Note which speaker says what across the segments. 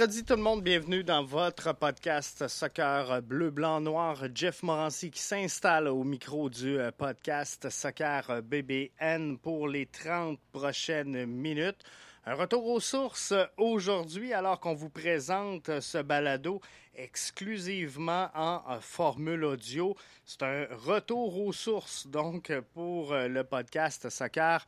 Speaker 1: Mercredi tout le monde, bienvenue dans votre podcast Soccer Bleu, Blanc, Noir. Jeff Morancy qui s'installe au micro du euh, podcast Soccer BBN pour les 30 prochaines minutes. Un retour aux sources aujourd'hui alors qu'on vous présente ce balado exclusivement en formule audio. C'est un retour aux sources donc pour le podcast Soccer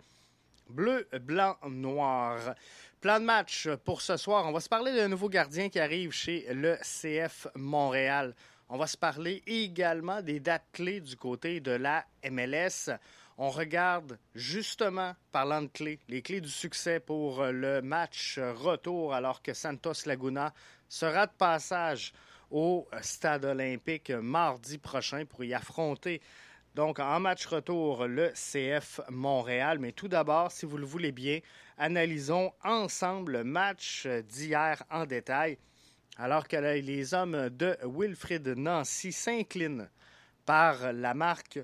Speaker 1: Bleu, Blanc, Noir. Plan de match pour ce soir. On va se parler d'un nouveau gardien qui arrive chez le CF Montréal. On va se parler également des dates clés du côté de la MLS. On regarde justement, parlant de clés, les clés du succès pour le match retour alors que Santos Laguna sera de passage au stade olympique mardi prochain pour y affronter donc, en match retour, le CF Montréal. Mais tout d'abord, si vous le voulez bien, analysons ensemble le match d'hier en détail, alors que les hommes de Wilfrid Nancy s'inclinent par la marque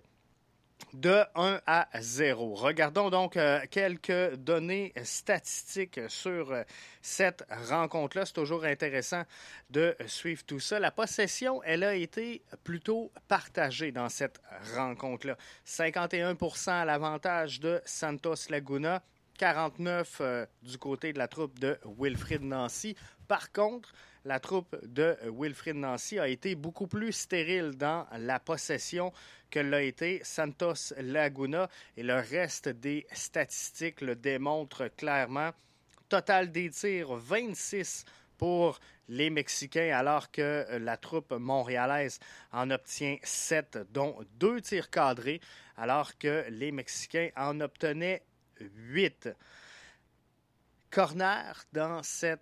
Speaker 1: de 1 à 0. Regardons donc euh, quelques données statistiques sur euh, cette rencontre-là. C'est toujours intéressant de suivre tout ça. La possession, elle a été plutôt partagée dans cette rencontre-là. 51% à l'avantage de Santos Laguna, 49 euh, du côté de la troupe de Wilfrid Nancy. Par contre, la troupe de Wilfrid Nancy a été beaucoup plus stérile dans la possession que l'a été Santos Laguna et le reste des statistiques le démontrent clairement. Total des tirs, 26 pour les Mexicains, alors que la troupe montréalaise en obtient 7, dont deux tirs cadrés, alors que les Mexicains en obtenaient 8. Corner dans cette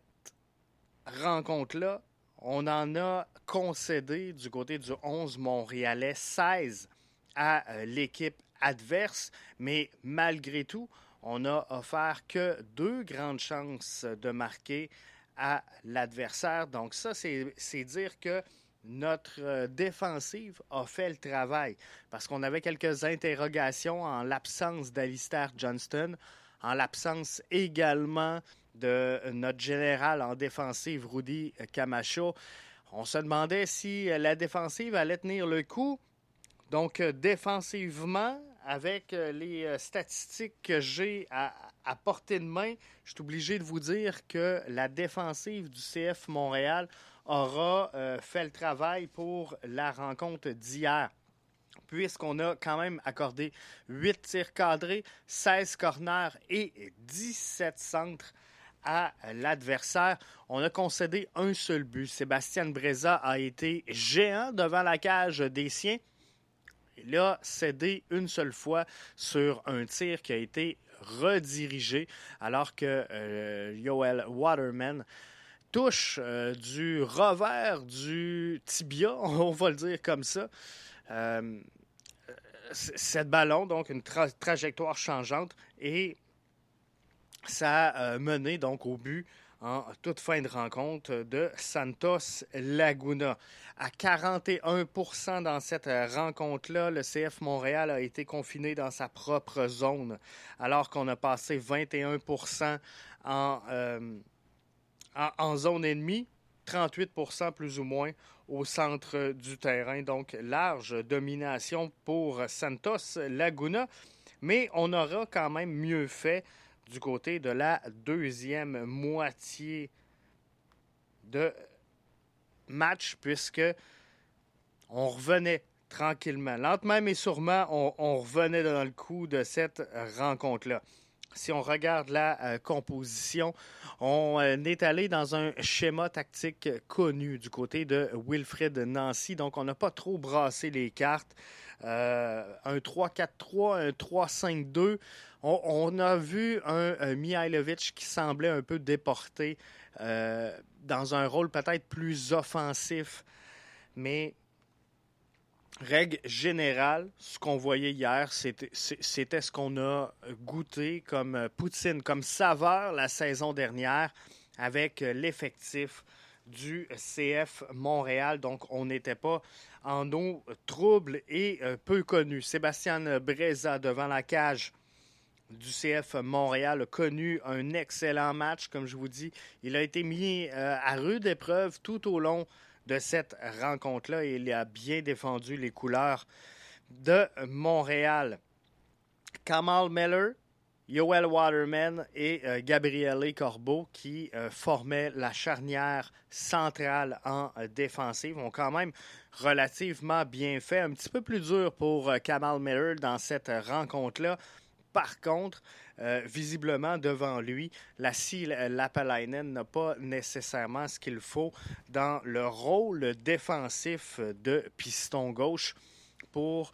Speaker 1: rencontre-là, on en a concédé du côté du 11 montréalais 16 à euh, l'équipe adverse, mais malgré tout, on n'a offert que deux grandes chances de marquer à l'adversaire. Donc ça, c'est dire que notre euh, défensive a fait le travail parce qu'on avait quelques interrogations en l'absence d'Alistair Johnston, en l'absence également de notre général en défensive, Rudy Camacho. On se demandait si la défensive allait tenir le coup. Donc, euh, défensivement, avec euh, les statistiques que j'ai à, portée de main, je suis obligé de vous dire que la défensive du CF Montréal aura euh, fait le travail pour la rencontre d'hier puisqu'on a quand même accordé 8 tirs cadrés, 16 corners et 17 centres à l'adversaire. On a concédé un seul but. Sébastien Breza a été géant devant la cage des siens. Il a cédé une seule fois sur un tir qui a été redirigé alors que euh, Yoel Waterman touche euh, du revers du tibia, on va le dire comme ça. Euh, cette ballon, donc une trajectoire changeante, et ça a mené donc au but en toute fin de rencontre de Santos Laguna. À 41% dans cette rencontre-là, le CF Montréal a été confiné dans sa propre zone, alors qu'on a passé 21 en, euh, en, zone ennemie, 38% plus ou moins au centre du terrain. Donc, large domination pour Santos Laguna. Mais on aura quand même mieux fait du côté de la deuxième moitié de match, puisque on revenait tranquillement. Lentement mais sûrement, on, on revenait dans le coup de cette rencontre-là si on regarde la euh, composition, on euh, est allé dans un schéma tactique connu du côté de Wilfred Nancy. Donc, on n'a pas trop brassé les cartes. Euh, un 3-4-3, un 3-5-2. On, a vu un, Mihailovic qui semblait un peu déporté dans un rôle peut-être plus offensif. Mais règle générale, ce qu'on voyait hier, c'était ce qu'on a goûté comme poutine, comme saveur la saison dernière avec l'effectif du CF Montréal. Donc, on n'était pas en eau trouble et euh, peu connu. Sébastien Breza devant la cage du CF Montréal a connu un excellent match, comme je vous dis. Il a été mis euh, à rude épreuve tout au long de cette rencontre-là il a bien défendu les couleurs de Montréal. Kamal Miller, Yoel Waterman et euh, Gabriele Corbeau qui euh, formaient la charnière centrale en euh, défensive ont quand même relativement bien fait. Un petit peu plus dur pour Kamal Miller dans cette rencontre-là. Par contre, visiblement devant lui, la Lapalainen n'a pas nécessairement ce qu'il faut dans le rôle défensif de piston gauche pour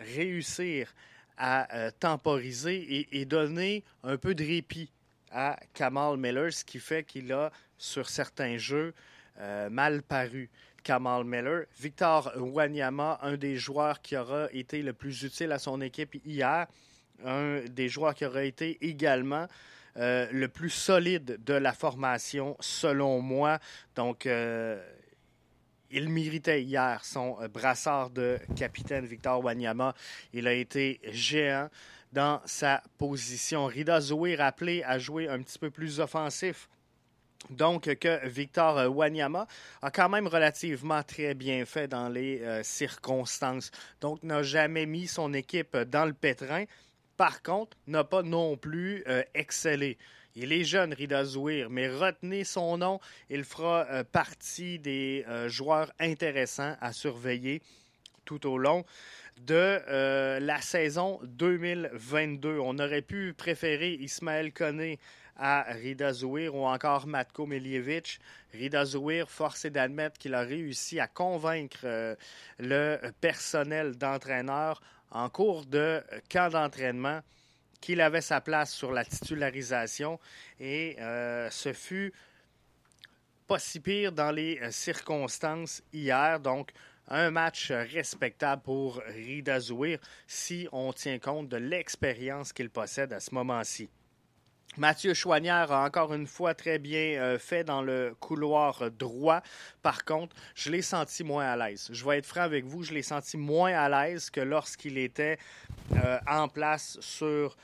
Speaker 1: réussir à euh, temporiser et, donner un peu de répit à Kamal Miller, ce qui fait qu'il a, sur certains jeux, euh, mal paru. Kamal Miller. Victor Wanyama, un des joueurs qui aura été le plus utile à son équipe hier, un des joueurs qui aura été également euh, le plus solide de la formation, selon moi. Donc, il méritait hier son euh, brassard de capitaine Victor Wanyama. Il a été géant dans sa position. Rida Zoé, rappelé, a joué un petit peu plus offensif. Donc, que Victor euh, Wanyama a quand même relativement très bien fait dans les euh, circonstances. Donc, n'a jamais mis son équipe dans le pétrin. Par contre, n'a pas non plus excellé. Il est jeune, Rida Zouir, mais retenez son nom. Il fera euh, partie des euh, joueurs intéressants à surveiller tout au long de euh, la saison 2022. On aurait pu préférer Ismaël Koné à Rida Zouir ou encore Matko Miljevic. Rida Zouir, force d'admettre qu'il a réussi à convaincre le personnel d'entraîneur en cours de camp d'entraînement qu'il avait sa place sur la titularisation et euh, ce fut pas si pire dans les euh, circonstances hier. Donc, un match respectable pour Rida Zouir si on tient compte de l'expérience qu'il possède à ce moment-ci. Mathieu Chouanière a encore une fois très bien euh, fait dans le couloir droit. Par contre, je l'ai senti moins à l'aise. Je vais être franc avec vous, je l'ai senti moins à l'aise que lorsqu'il était euh, en place sur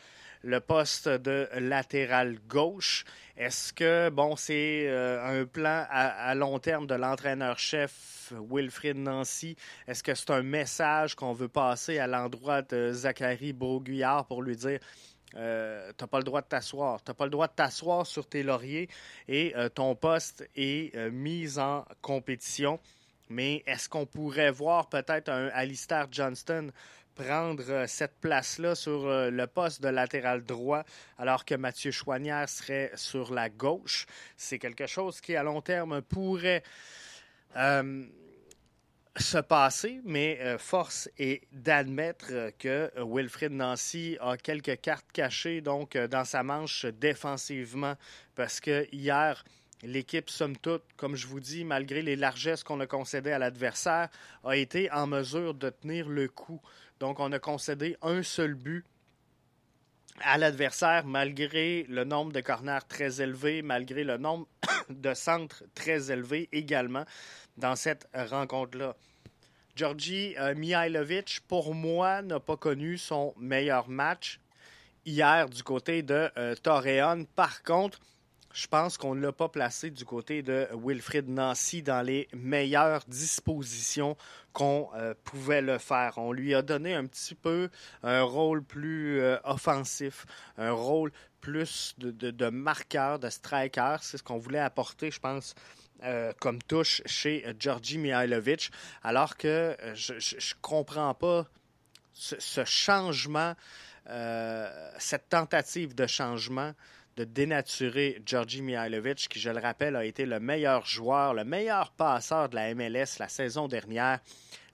Speaker 1: le poste de latéral gauche. Est-ce que, bon, c'est euh, un plan à, long terme de l'entraîneur-chef Wilfrid Nancy? Est-ce que c'est un message qu'on veut passer à l'endroit de Zachary Beauguillard pour lui dire euh, t'as pas le droit de t'asseoir. T'as pas le droit de t'asseoir sur tes lauriers et euh, ton poste est euh, mis en compétition. Mais est-ce qu'on pourrait voir peut-être un Alistair Johnston prendre cette place-là sur le poste de latéral droit alors que Mathieu Chouanière serait sur la gauche? C'est quelque chose qui, à long terme, pourrait se passer, mais euh, force est d'admettre que euh, Wilfrid Nancy a quelques cartes cachées donc euh, dans sa manche défensivement parce que hier l'équipe somme toute, comme je vous dis, malgré les largesses qu'on a concédées à l'adversaire, a été en mesure de tenir le coup. Donc on a concédé un seul but à l'adversaire malgré le nombre de corners très élevé, malgré le nombre de centres très élevé également dans cette rencontre-là. Georgi euh, Mihailovic, pour moi, n'a pas connu son meilleur match hier du côté de euh, Torreon. Par contre, je pense qu'on ne l'a pas placé du côté de Wilfrid Nancy dans les meilleures dispositions qu'on euh, pouvait le faire. On lui a donné un petit peu un rôle plus offensif, un rôle plus de, de marqueur, de striker. C'est ce qu'on voulait apporter, je pense, euh, comme touche chez euh, Georgi Mihailovic, alors que euh, je ne comprends pas ce, changement, cette tentative de changement de dénaturer Georgi Mihailovic, qui, je le rappelle, a été le meilleur joueur, le meilleur passeur de la MLS la saison dernière.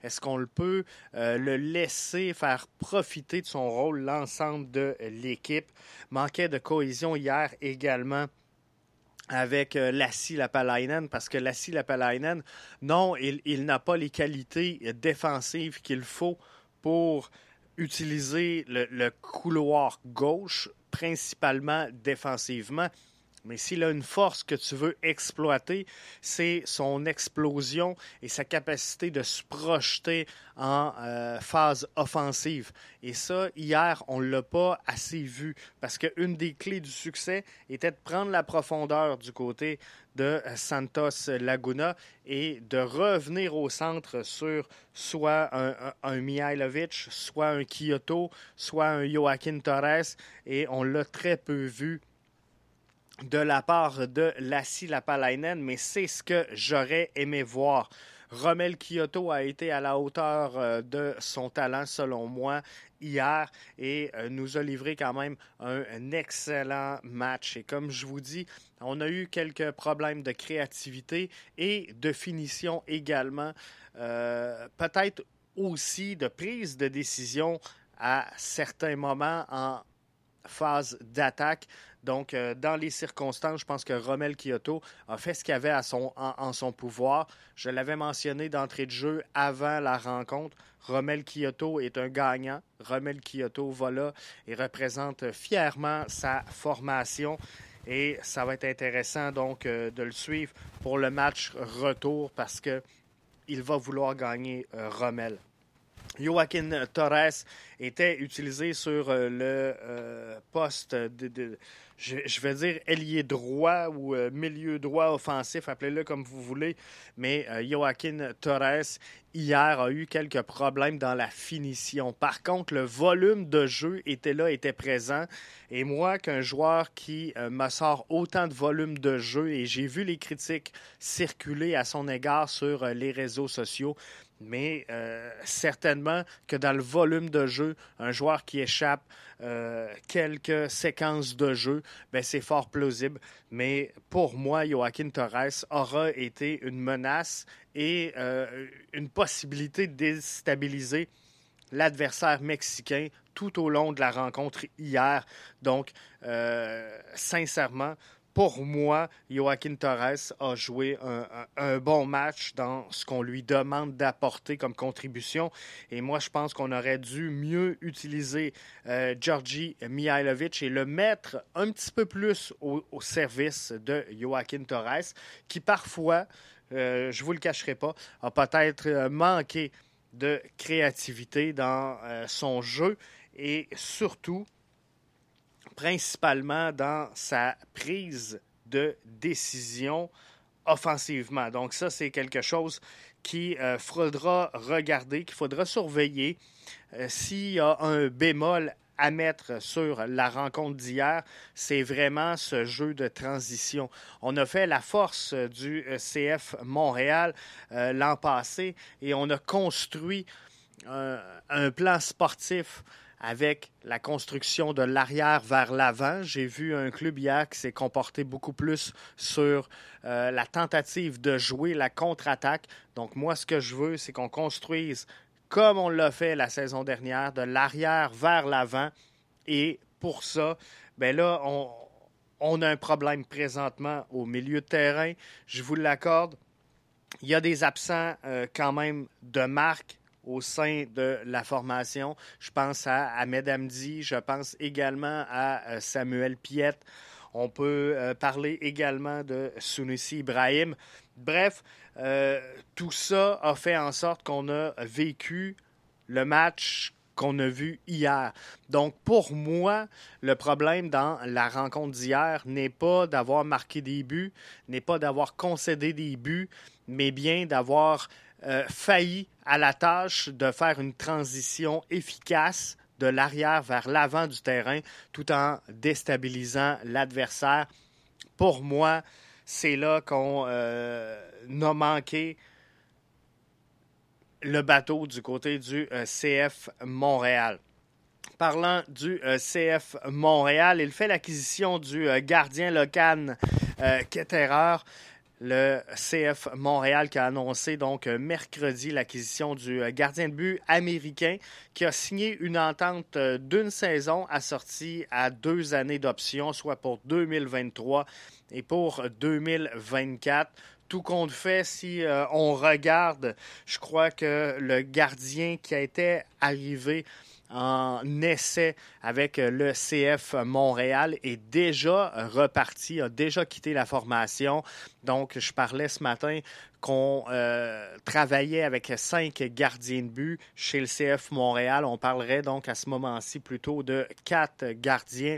Speaker 1: Est-ce qu'on le peut le laisser faire profiter de son rôle l'ensemble de l'équipe? Manquait de cohésion hier également avec euh, Lassi Lapalainen parce que Lassi Lapalainen, non, il, n'a pas les qualités défensives qu'il faut pour utiliser le, couloir gauche, principalement défensivement. Mais s'il a une force que tu veux exploiter, c'est son explosion et sa capacité de se projeter en euh, phase offensive. Et ça, hier, on ne l'a pas assez vu parce qu'une des clés du succès était de prendre la profondeur du côté de Santos Laguna et de revenir au centre sur soit un, un, Mihailovic, soit un Kyoto, soit un Joaquin Torres. Et on l'a très peu vu de la part de Lassi Lapalainen, mais c'est ce que j'aurais aimé voir. Romel Kyoto a été à la hauteur euh, de son talent, selon moi, hier et euh, nous a livré quand même un, excellent match. Et comme je vous dis, on a eu quelques problèmes de créativité et de finition également. Euh, peut-être aussi de prise de décision à certains moments en phase d'attaque. Donc, euh, dans les circonstances, je pense que Romel Kyoto a fait ce qu'il avait en, son pouvoir. Je l'avais mentionné d'entrée de jeu avant la rencontre. Romel Kyoto est un gagnant. Romel Kyoto va là et représente fièrement sa formation. Et ça va être intéressant donc euh, de le suivre pour le match retour parce qu'il va vouloir gagner euh, Romel. Joaquin Torres était utilisé sur euh, le euh, poste de, je, vais dire ailier droit ou euh, milieu droit offensif, appelez-le comme vous voulez, mais Joaquin Torres hier a eu quelques problèmes dans la finition. Par contre, le volume de jeu était là, était présent. Et moi, qu'un joueur qui me sort autant de volume de jeu, et j'ai vu les critiques circuler à son égard sur les réseaux sociaux, mais euh, certainement que dans le volume de jeu, un joueur qui échappe euh, quelques séquences de jeu, ben c'est fort plausible. Mais pour moi, Joaquin Torres aura été une menace et euh, une possibilité de déstabiliser l'adversaire mexicain tout au long de la rencontre hier. Donc, sincèrement, pour moi, Joaquin Torres a joué un, bon match dans ce qu'on lui demande d'apporter comme contribution. Et moi, je pense qu'on aurait dû mieux utiliser euh, Georgi Mihailovic et le mettre un petit peu plus au, service de Joaquin Torres, qui parfois, euh, je ne vous le cacherai pas, a peut-être euh, manqué de créativité dans son jeu et surtout principalement dans sa prise de décision offensivement. Donc ça, c'est quelque chose qu'il euh, faudra regarder, qu'il faudra surveiller. Euh, s'il y a un bémol à mettre sur la rencontre d'hier, c'est vraiment ce jeu de transition. On a fait la force du euh, CF Montréal l'an passé et on a construit un plan sportif avec la construction de l'arrière vers l'avant. J'ai vu un club hier qui s'est comporté beaucoup plus sur euh, la tentative de jouer la contre-attaque. Donc moi, ce que je veux, c'est qu'on construise comme on l'a fait la saison dernière, de l'arrière vers l'avant. Et pour ça, ben là, on, a un problème présentement au milieu de terrain. Je vous l'accorde. Il y a des absents euh, quand même de marque au sein de la formation. Je pense à Ahmed Amdi, je pense également à euh, Samuel Piette. On peut euh, parler également de Sunusi Ibrahim. Bref, euh, tout ça a fait en sorte qu'on a vécu le match qu'on a vu hier. Donc, pour moi, le problème dans la rencontre d'hier n'est pas d'avoir marqué des buts, n'est pas d'avoir concédé des buts, mais bien d'avoir euh, failli à la tâche de faire une transition efficace de l'arrière vers l'avant du terrain tout en déstabilisant l'adversaire. Pour moi, c'est là qu'on euh, a manqué le bateau du côté du euh, CF Montréal. Parlant du CF Montréal, il fait l'acquisition du gardien local Ketterer le CF Montréal qui a annoncé donc mercredi l'acquisition du gardien de but américain qui a signé une entente d'une saison assortie à deux années d'option, soit pour 2023 et pour 2024 tout compte fait, si euh, on regarde, je crois que le gardien qui a été arrivé en essai avec le CF Montréal est déjà reparti, a déjà quitté la formation. Donc, je parlais ce matin qu'on euh, travaillait avec cinq gardiens de but chez le CF Montréal. On parlerait donc à ce moment-ci plutôt de quatre gardiens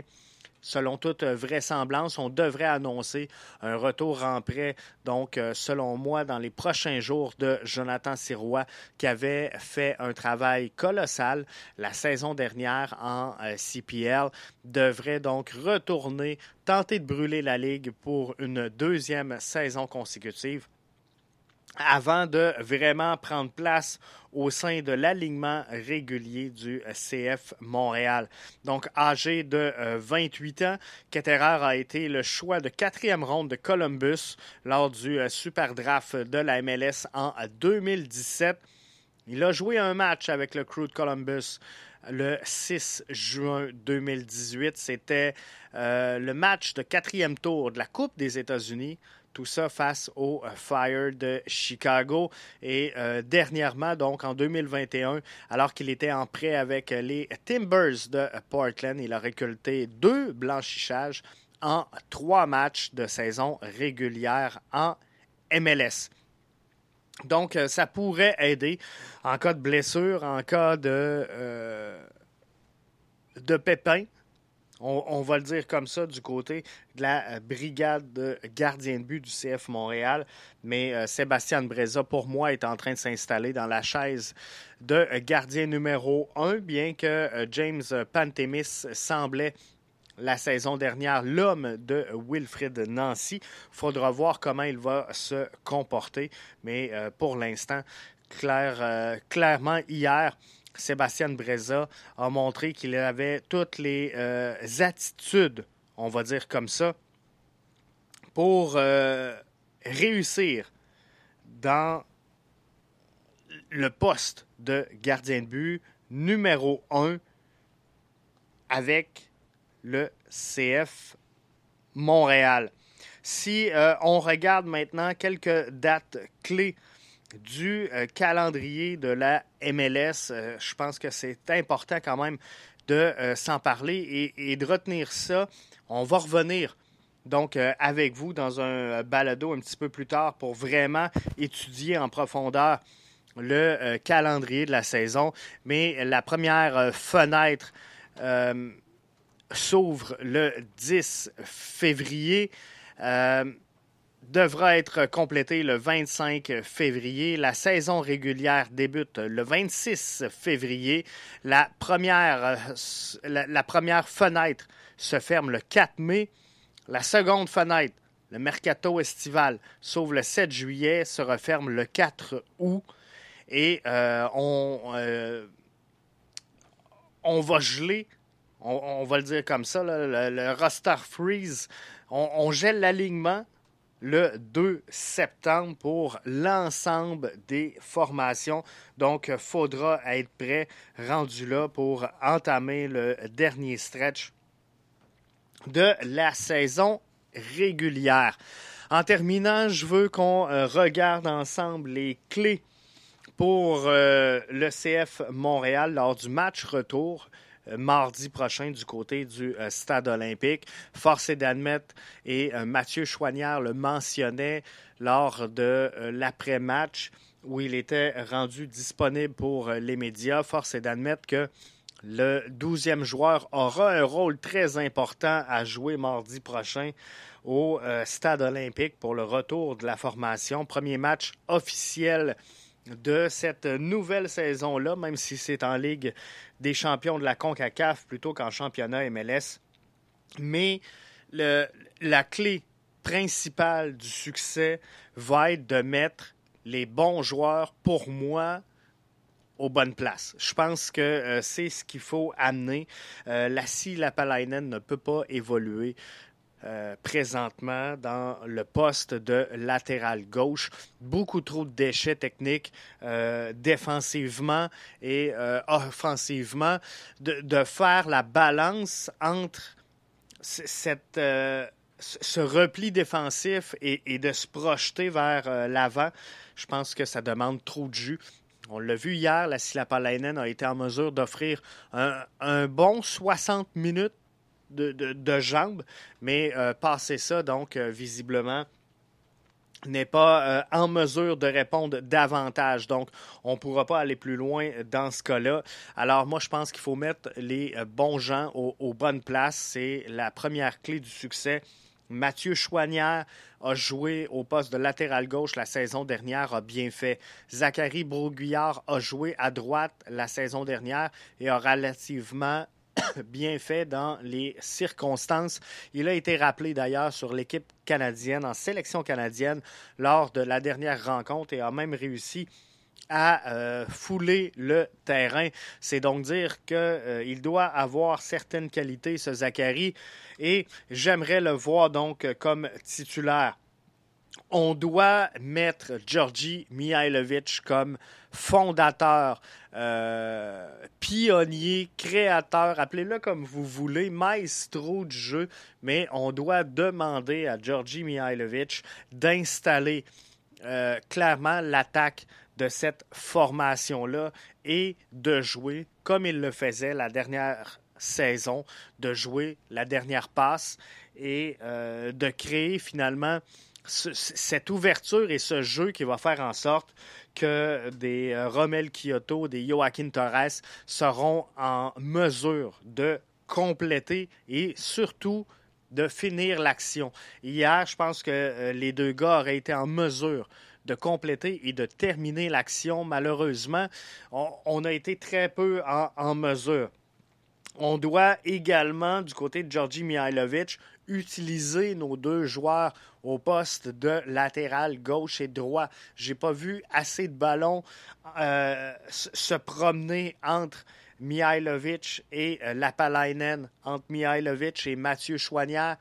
Speaker 1: selon toute vraisemblance, on devrait annoncer un retour en prêt, donc euh, selon moi, dans les prochains jours de Jonathan Sirois, qui avait fait un travail colossal la saison dernière en euh, CPL, devrait donc retourner, tenter de brûler la Ligue pour une deuxième saison consécutive avant de vraiment prendre place au sein de l'alignement régulier du CF Montréal. Donc, âgé de 28 euh, ans, Ketterer a été le choix de quatrième ronde de Columbus lors du euh, Super Draft de la MLS en 2017. Il a joué un match avec le crew de Columbus le 6 juin 2018. C'était euh, le match de quatrième tour de la Coupe des États-Unis tout ça face au euh, Fire de Chicago. Et euh, dernièrement, donc en 2021, alors qu'il était en prêt avec les Timbers de Portland, il a récolté deux blanchissages en trois matchs de saison régulière en MLS. Donc, euh, ça pourrait aider en cas de blessure, en cas de, de pépin on, va le dire comme ça, du côté de la euh, brigade de gardien de but du CF Montréal. Mais euh, Sébastien Breza, pour moi, est en train de s'installer dans la chaise de gardien numéro un, bien que euh, James Pantemis semblait la saison dernière l'homme de Wilfrid Nancy. Faudra voir comment il va se comporter. Mais pour l'instant, clairement, hier, Sébastien Breza a montré qu'il avait toutes les euh, attitudes, on va dire comme ça, pour euh, réussir dans le poste de gardien de but numéro un avec le CF Montréal. Si euh, on regarde maintenant quelques dates clés du euh, calendrier de la MLS. Euh, je pense que c'est important quand même de euh, s'en parler et, de retenir ça. On va revenir donc avec vous dans un balado un petit peu plus tard pour vraiment étudier en profondeur le calendrier de la saison. Mais la première fenêtre s'ouvre le 10 février devra être complété le 25 février. La saison régulière débute le 26 février. La première, euh, la, première fenêtre se ferme le 4 mai. La seconde fenêtre, le mercato estival, s'ouvre le 7 juillet, se referme le 4 août. Et euh, on, euh, on va geler, on, va le dire comme ça, le, roster freeze. On gèle l'alignement le 2 septembre pour l'ensemble des formations. Donc, faudra être prêt, rendu là, pour entamer le dernier stretch de la saison régulière. En terminant, je veux qu'on euh, regarde ensemble les clés pour euh, le CF Montréal lors du match retour mardi prochain du côté du euh, stade olympique. Force est d'admettre, et euh, Mathieu Chouanière le mentionnait lors de l'après-match où il était rendu disponible pour les médias. Force est d'admettre que le douzième joueur aura un rôle très important à jouer mardi prochain au stade olympique pour le retour de la formation. Premier match officiel de cette nouvelle saison-là, même si c'est en Ligue des champions de la CONCACAF plutôt qu'en championnat MLS. Mais la clé principale du succès va être de mettre les bons joueurs, pour moi, aux bonnes places. Je pense que euh, c'est ce qu'il faut amener. Euh, Lassie Lapalainen ne peut pas évoluer présentement dans le poste de latéral gauche. Beaucoup trop de déchets techniques défensivement et offensivement. De, de, faire la balance entre cette ce repli défensif et, de se projeter vers euh, l'avant, je pense que ça demande trop de jus. On l'a vu hier, la Silapalainen a été en mesure d'offrir un, bon 60 minutes de, jambes, mais euh, passer ça, donc, euh, visiblement, n'est pas euh, en mesure de répondre davantage. Donc, on ne pourra pas aller plus loin dans ce cas-là. Alors, moi, je pense qu'il faut mettre les bons gens aux bonnes places. C'est la première clé du succès Mathieu Chouanière a joué au poste de latéral gauche la saison dernière, a bien fait. Zachary Broguillard a joué à droite la saison dernière et a relativement bien fait dans les circonstances. Il a été rappelé d'ailleurs sur l'équipe canadienne, en sélection canadienne, lors de la dernière rencontre et a même réussi à euh, fouler le terrain. C'est donc dire qu'il euh, doit avoir certaines qualités, ce Zachary, et j'aimerais le voir donc comme titulaire. On doit mettre Georgi Mihailovic comme fondateur, euh, pionnier, créateur, appelez-le comme vous voulez, maestro du jeu, mais on doit demander à Georgi Mihailovic d'installer clairement l'attaque de cette formation-là et de jouer comme il le faisait la dernière saison, de jouer la dernière passe et euh, de créer finalement cette ouverture et ce jeu qui va faire en sorte que des euh, Romel Kyoto, des Joaquin Torres seront en mesure de compléter et surtout de finir l'action. Hier, je pense que euh, les deux gars auraient été en mesure de compléter et de terminer l'action. Malheureusement, on, a été très peu en, mesure. On doit également, du côté de Georgi Mihailovic, utiliser nos deux joueurs au poste de latéral gauche et droit. J'ai pas vu assez de ballons euh, se promener entre Mihailovic et euh, Lapalainen, entre Mihailovic et Mathieu Chouanière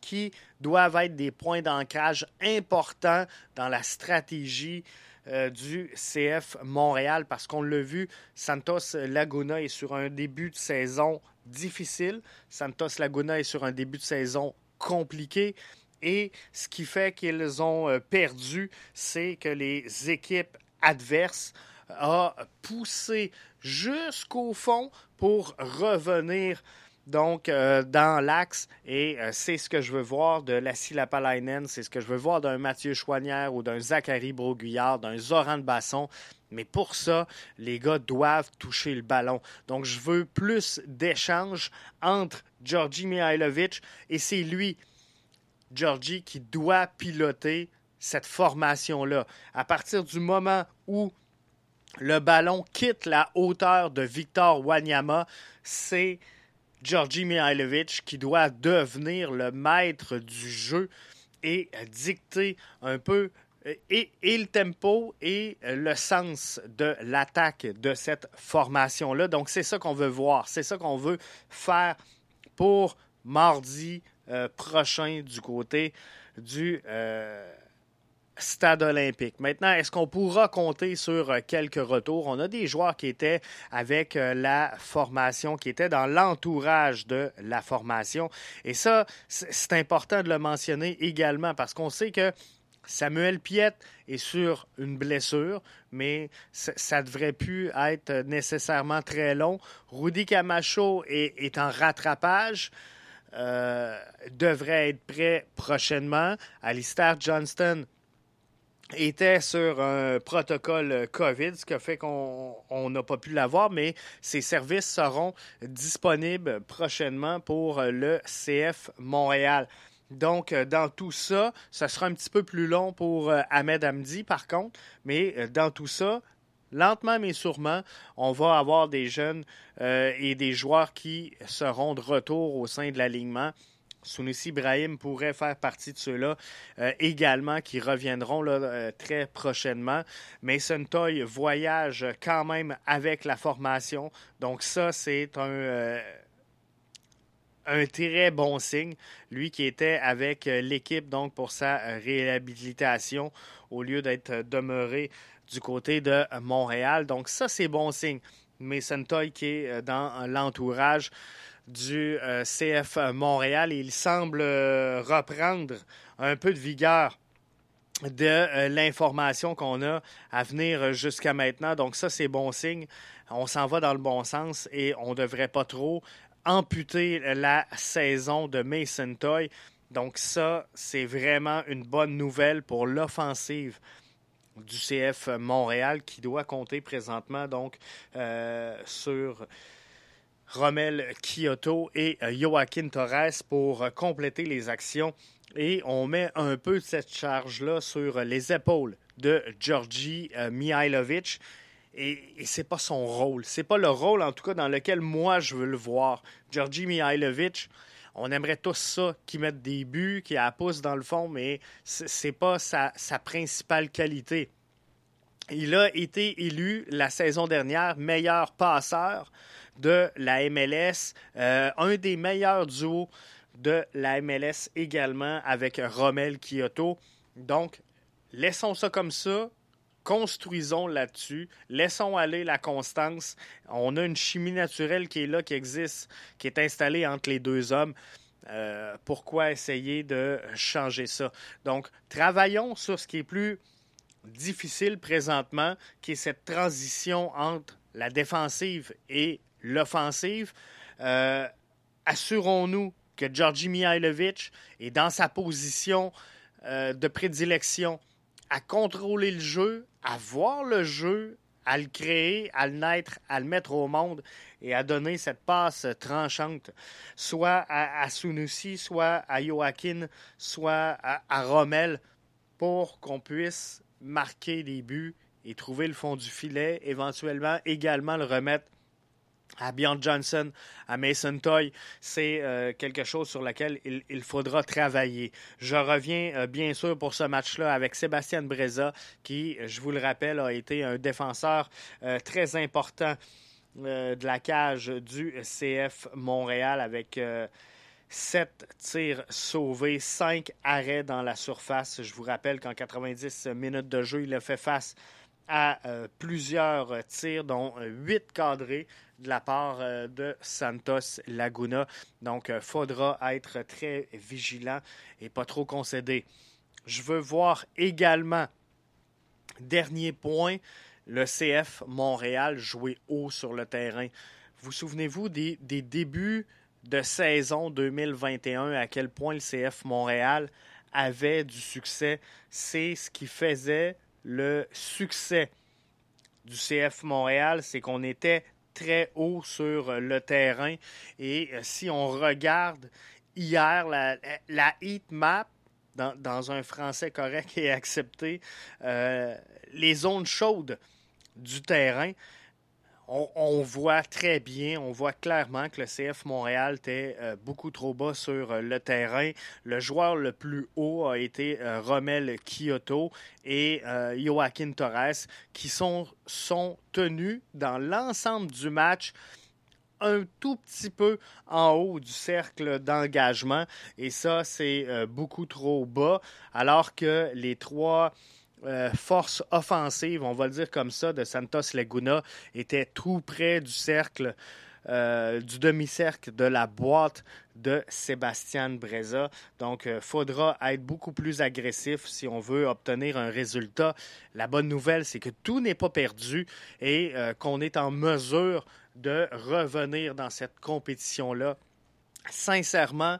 Speaker 1: qui doivent être des points d'ancrage importants dans la stratégie euh, du CF Montréal parce qu'on l'a vu, Santos Laguna est sur un début de saison difficile. Santos Laguna est sur un début de saison compliqué. Et ce qui fait qu'ils ont euh, perdu, c'est que les équipes adverses ont poussé jusqu'au fond pour revenir donc euh, dans l'axe. Et euh, c'est ce que je veux voir de la Lapalainen, c'est ce que je veux voir d'un Mathieu Chouanière ou d'un Zachary Broguillard, d'un Zoran Basson. Mais pour ça, les gars doivent toucher le ballon. Donc, je veux plus d'échanges entre Georgi Mihailovic et c'est lui, Georgi, qui doit piloter cette formation-là. À partir du moment où le ballon quitte la hauteur de Victor Wanyama, c'est Georgi Mihailovic qui doit devenir le maître du jeu et dicter un peu euh, et, le tempo et le sens de l'attaque de cette formation-là. Donc, c'est ça qu'on veut voir. C'est ça qu'on veut faire pour mardi euh, prochain du côté du, euh, stade olympique. Maintenant, est-ce qu'on pourra compter sur euh, quelques retours? On a des joueurs qui étaient avec euh, la formation, qui étaient dans l'entourage de la formation. Et ça, c'est important de le mentionner également parce qu'on sait que Samuel Piette est sur une blessure, mais ça devrait plus être nécessairement très long. Rudy Camacho est, en rattrapage. Euh, devrait être prêt prochainement. Alistair Johnston était sur un protocole COVID, ce qui fait qu'on n'a pas pu l'avoir, mais ces services seront disponibles prochainement pour le CF Montréal. Donc, euh, dans tout ça, ça sera un petit peu plus long pour euh, Ahmed Hamdi, par contre, mais euh, dans tout ça, lentement mais sûrement, on va avoir des jeunes et des joueurs qui seront de retour au sein de l'alignement Sunusi Ibrahim pourrait faire partie de ceux-là euh, également qui reviendront là, euh, très prochainement. Mason Toy voyage quand même avec la formation. Donc ça, c'est un, euh, un très bon signe. Lui qui était avec l'équipe donc pour sa réhabilitation au lieu d'être demeuré du côté de Montréal. Donc ça, c'est bon signe. Mason Toy qui est dans l'entourage du CF Montréal. Il semble reprendre un peu de vigueur de euh, l'information qu'on a à venir jusqu'à maintenant. Donc ça, c'est bon signe. On s'en va dans le bon sens et on ne devrait pas trop amputer la saison de Mason Toy. Donc ça, c'est vraiment une bonne nouvelle pour l'offensive du CF Montréal qui doit compter présentement donc euh, sur Rommel Kyoto et euh, Joaquin Torres pour compléter les actions et on met un peu cette charge-là sur les épaules de Georgi euh, Mihailovic. Et, et c'est pas son rôle. C'est pas le rôle, en tout cas, dans lequel moi je veux le voir. Georgi Mihailovic, on aimerait tous ça, qu'il mette des buts, qu'il a pouce dans le fond, mais c'est pas sa, principale qualité. Il a été élu la saison dernière meilleur passeur de la MLS, euh, un des meilleurs duos de la MLS également avec Rommel Kyoto. Donc, laissons ça comme ça. Construisons là-dessus. Laissons aller la constance. On a une chimie naturelle qui est là, qui existe, qui est installée entre les deux hommes. Euh, pourquoi essayer de changer ça? Donc, travaillons sur ce qui est plus difficile présentement, qui est cette transition entre la défensive et l'offensive. Euh, assurons-nous que Georgi Mihailovic est dans sa position euh, de prédilection à contrôler le jeu, à voir le jeu, à le créer, à le naître, à le mettre au monde et à donner cette passe tranchante, soit à, à Sunusi, soit à Joaquin, soit à, à Rommel, pour qu'on puisse marquer des buts et trouver le fond du filet, éventuellement également le remettre à Bjorn Johnson, à Mason Toy, c'est euh, quelque chose sur lequel il, faudra travailler. Je reviens euh, bien sûr pour ce match-là avec Sébastien Breza, qui, je vous le rappelle, a été un défenseur euh, très important de la cage du CF Montréal avec sept tirs sauvés, cinq arrêts dans la surface. Je vous rappelle qu'en 90 minutes de jeu, il a fait face à plusieurs tirs, dont huit cadrés de la part euh, de Santos Laguna. Donc, euh, faudra être très vigilant et pas trop concéder. Je veux voir également, dernier point, le CF Montréal jouer haut sur le terrain. Vous souvenez-vous des, des débuts de saison 2021, à quel point le CF Montréal avait du succès? C'est ce qui faisait le succès du CF Montréal, c'est qu'on était très haut sur euh, le terrain. Et euh, si on regarde hier la, heat map, dans, un français correct et accepté, euh, les zones chaudes du terrain, on, voit très bien, on voit clairement que le CF Montréal était euh, beaucoup trop bas sur euh, le terrain. Le joueur le plus haut a été euh, Romel Kyoto et Joaquin Torres, qui sont, sont tenus dans l'ensemble du match un tout petit peu en haut du cercle d'engagement. Et ça, c'est beaucoup trop bas. Alors que les trois euh, force offensive, on va le dire comme ça, de Santos Laguna était tout près du cercle, euh, du demi-cercle de la boîte de Sébastien Breza. Donc, euh, faudra être beaucoup plus agressif si on veut obtenir un résultat. La bonne nouvelle, c'est que tout n'est pas perdu et qu'on est en mesure de revenir dans cette compétition-là. Sincèrement,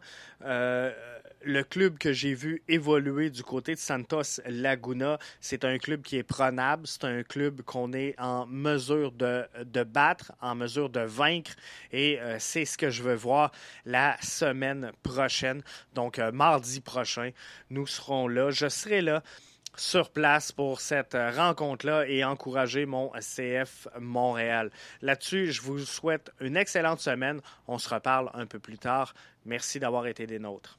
Speaker 1: le club que j'ai vu évoluer du côté de Santos Laguna, c'est un club qui est prenable, c'est un club qu'on est en mesure de, battre, en mesure de vaincre, et euh, c'est ce que je veux voir la semaine prochaine. Donc, euh, mardi prochain, nous serons là. Je serai là sur place pour cette rencontre-là et encourager mon CF Montréal. Là-dessus, je vous souhaite une excellente semaine. On se reparle un peu plus tard. Merci d'avoir été des nôtres.